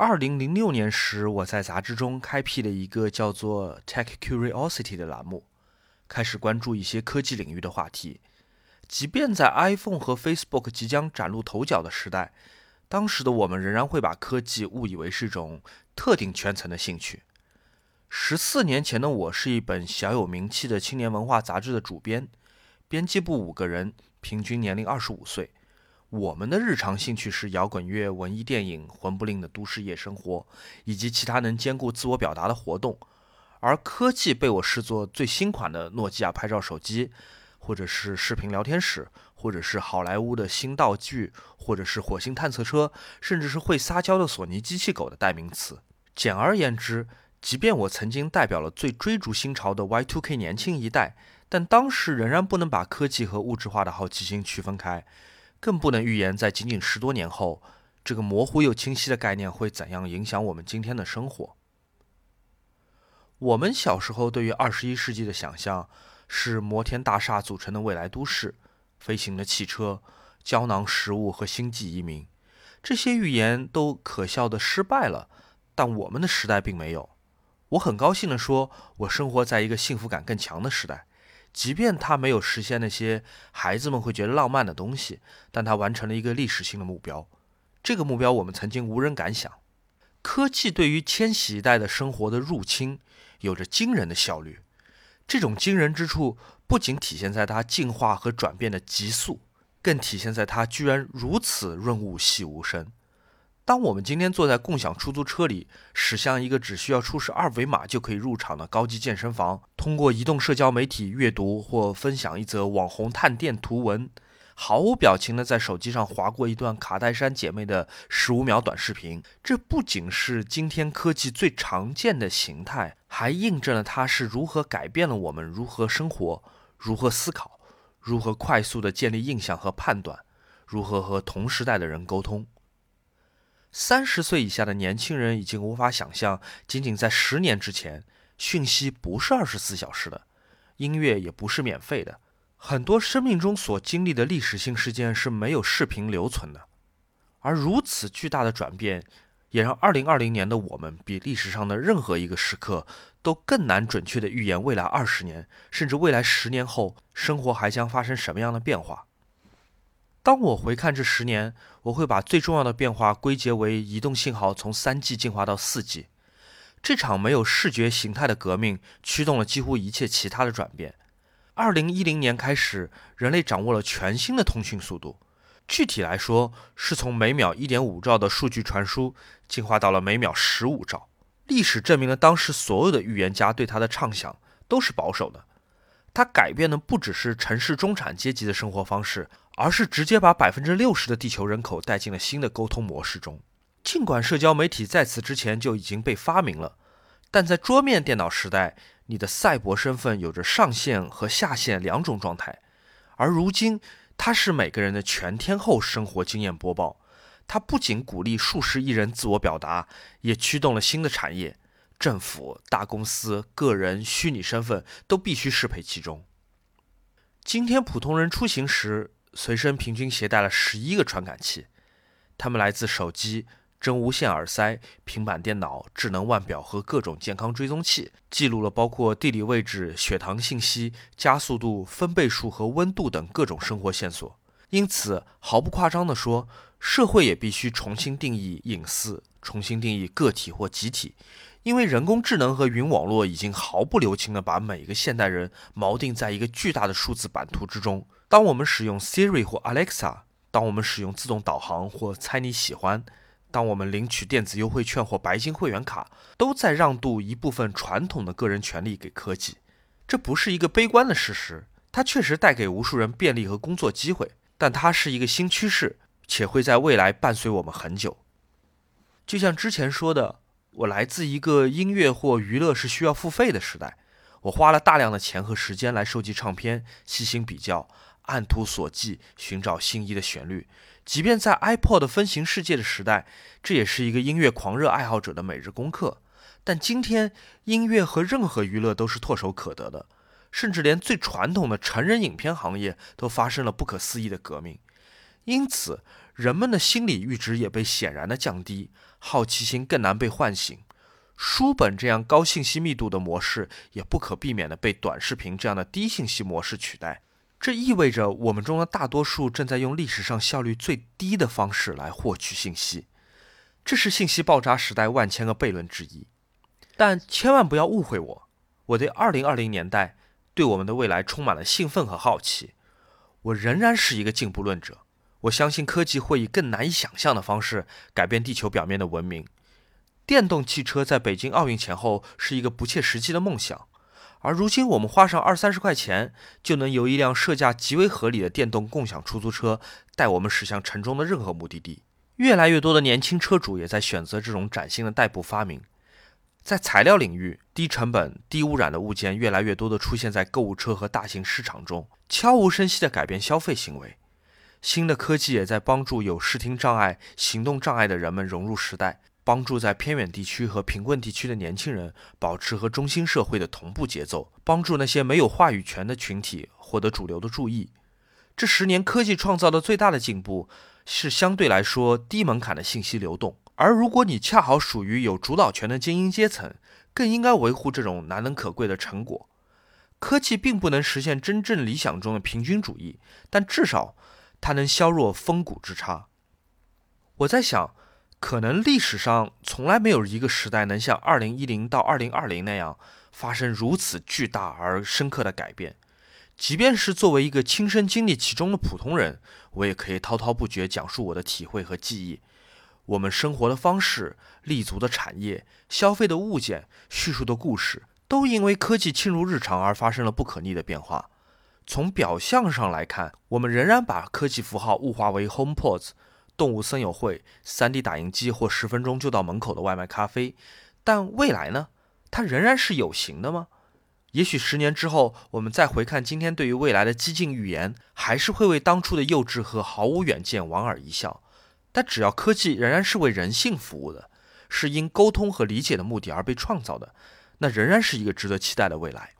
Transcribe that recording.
二零零六年时，我在杂志中开辟了一个叫做 Tech Curiosity 的栏目，开始关注一些科技领域的话题。即便在 iPhone 和 Facebook 即将崭露头角的时代，当时的我们仍然会把科技误以为是一种特定圈层的兴趣。十四年前的我是一本小有名气的青年文化杂志的主编，编辑部五个人，平均年龄二十五岁。我们的日常兴趣是摇滚乐、文艺电影、魂不吝的都市夜生活，以及其他能兼顾自我表达的活动。而科技被我视作最新款的诺基亚拍照手机，或者是视频聊天室，或者是好莱坞的新道具，或者是火星探测车，甚至是会撒娇的索尼机器狗的代名词。简而言之，即便我曾经代表了最追逐新潮的 Y2K 年轻一代，但当时仍然不能把科技和物质化的好奇心区分开。更不能预言，在仅仅十多年后，这个模糊又清晰的概念会怎样影响我们今天的生活。我们小时候对于二十一世纪的想象是摩天大厦组成的未来都市、飞行的汽车、胶囊食物和星际移民。这些预言都可笑的失败了，但我们的时代并没有。我很高兴地说，我生活在一个幸福感更强的时代。即便他没有实现那些孩子们会觉得浪漫的东西，但他完成了一个历史性的目标。这个目标我们曾经无人敢想。科技对于千禧一代的生活的入侵有着惊人的效率。这种惊人之处不仅体现在它进化和转变的急速，更体现在它居然如此润物细无声。当我们今天坐在共享出租车里，驶向一个只需要出示二维码就可以入场的高级健身房，通过移动社交媒体阅读或分享一则网红探店图文，毫无表情地在手机上划过一段卡戴珊姐妹的十五秒短视频，这不仅是今天科技最常见的形态，还印证了它是如何改变了我们如何生活、如何思考、如何快速地建立印象和判断、如何和同时代的人沟通。三十岁以下的年轻人已经无法想象，仅仅在十年之前，讯息不是二十四小时的，音乐也不是免费的，很多生命中所经历的历史性事件是没有视频留存的。而如此巨大的转变，也让二零二零年的我们比历史上的任何一个时刻都更难准确地预言未来二十年，甚至未来十年后生活还将发生什么样的变化。当我回看这十年，我会把最重要的变化归结为移动信号从三 G 进化到四 G。这场没有视觉形态的革命驱动了几乎一切其他的转变。二零一零年开始，人类掌握了全新的通讯速度。具体来说，是从每秒一点五兆的数据传输进化到了每秒十五兆。历史证明了当时所有的预言家对它的畅想都是保守的。它改变的不只是城市中产阶级的生活方式。而是直接把百分之六十的地球人口带进了新的沟通模式中。尽管社交媒体在此之前就已经被发明了，但在桌面电脑时代，你的赛博身份有着上线和下线两种状态。而如今，它是每个人的全天候生活经验播报。它不仅鼓励数十亿人自我表达，也驱动了新的产业。政府、大公司、个人、虚拟身份都必须适配其中。今天，普通人出行时，随身平均携带了十一个传感器，它们来自手机、真无线耳塞、平板电脑、智能腕表和各种健康追踪器，记录了包括地理位置、血糖信息、加速度、分贝数和温度等各种生活线索。因此，毫不夸张地说，社会也必须重新定义隐私，重新定义个体或集体，因为人工智能和云网络已经毫不留情地把每个现代人锚定在一个巨大的数字版图之中。当我们使用 Siri 或 Alexa，当我们使用自动导航或猜你喜欢，当我们领取电子优惠券或白金会员卡，都在让渡一部分传统的个人权利给科技。这不是一个悲观的事实，它确实带给无数人便利和工作机会，但它是一个新趋势，且会在未来伴随我们很久。就像之前说的，我来自一个音乐或娱乐是需要付费的时代，我花了大量的钱和时间来收集唱片，细心比较。按图索骥，寻找心仪的旋律。即便在 iPod 分形世界的时代，这也是一个音乐狂热爱好者的每日功课。但今天，音乐和任何娱乐都是唾手可得的，甚至连最传统的成人影片行业都发生了不可思议的革命。因此，人们的心理阈值也被显然的降低，好奇心更难被唤醒。书本这样高信息密度的模式，也不可避免地被短视频这样的低信息模式取代。这意味着我们中的大多数正在用历史上效率最低的方式来获取信息，这是信息爆炸时代万千个悖论之一。但千万不要误会我，我对二零二零年代对我们的未来充满了兴奋和好奇。我仍然是一个进步论者，我相信科技会以更难以想象的方式改变地球表面的文明。电动汽车在北京奥运前后是一个不切实际的梦想，而如今我们花上二三十块钱就能由一辆设价极为合理的电动共享出租车带我们驶向城中的任何目的地。越来越多的年轻车主也在选择这种崭新的代步发明。在材料领域，低成本、低污染的物件越来越多地出现在购物车和大型市场中，悄无声息地改变消费行为。新的科技也在帮助有视听障碍、行动障碍的人们融入时代。帮助在偏远地区和贫困地区的年轻人保持和中心社会的同步节奏，帮助那些没有话语权的群体获得主流的注意。这十年科技创造的最大的进步是相对来说低门槛的信息流动，而如果你恰好属于有主导权的精英阶层，更应该维护这种难能可贵的成果。科技并不能实现真正理想中的平均主义，但至少它能削弱峰谷之差。我在想。可能历史上从来没有一个时代能像二零一零到二零二零那样发生如此巨大而深刻的改变。即便是作为一个亲身经历其中的普通人，我也可以滔滔不绝讲述我的体会和记忆。我们生活的方式、立足的产业、消费的物件、叙述的故事，都因为科技侵入日常而发生了不可逆的变化。从表象上来看，我们仍然把科技符号物化为 HomePods。动物森友会、3D 打印机或十分钟就到门口的外卖咖啡，但未来呢？它仍然是有形的吗？也许十年之后，我们再回看今天对于未来的激进预言，还是会为当初的幼稚和毫无远见莞尔一笑。但只要科技仍然是为人性服务的，是因沟通和理解的目的而被创造的，那仍然是一个值得期待的未来。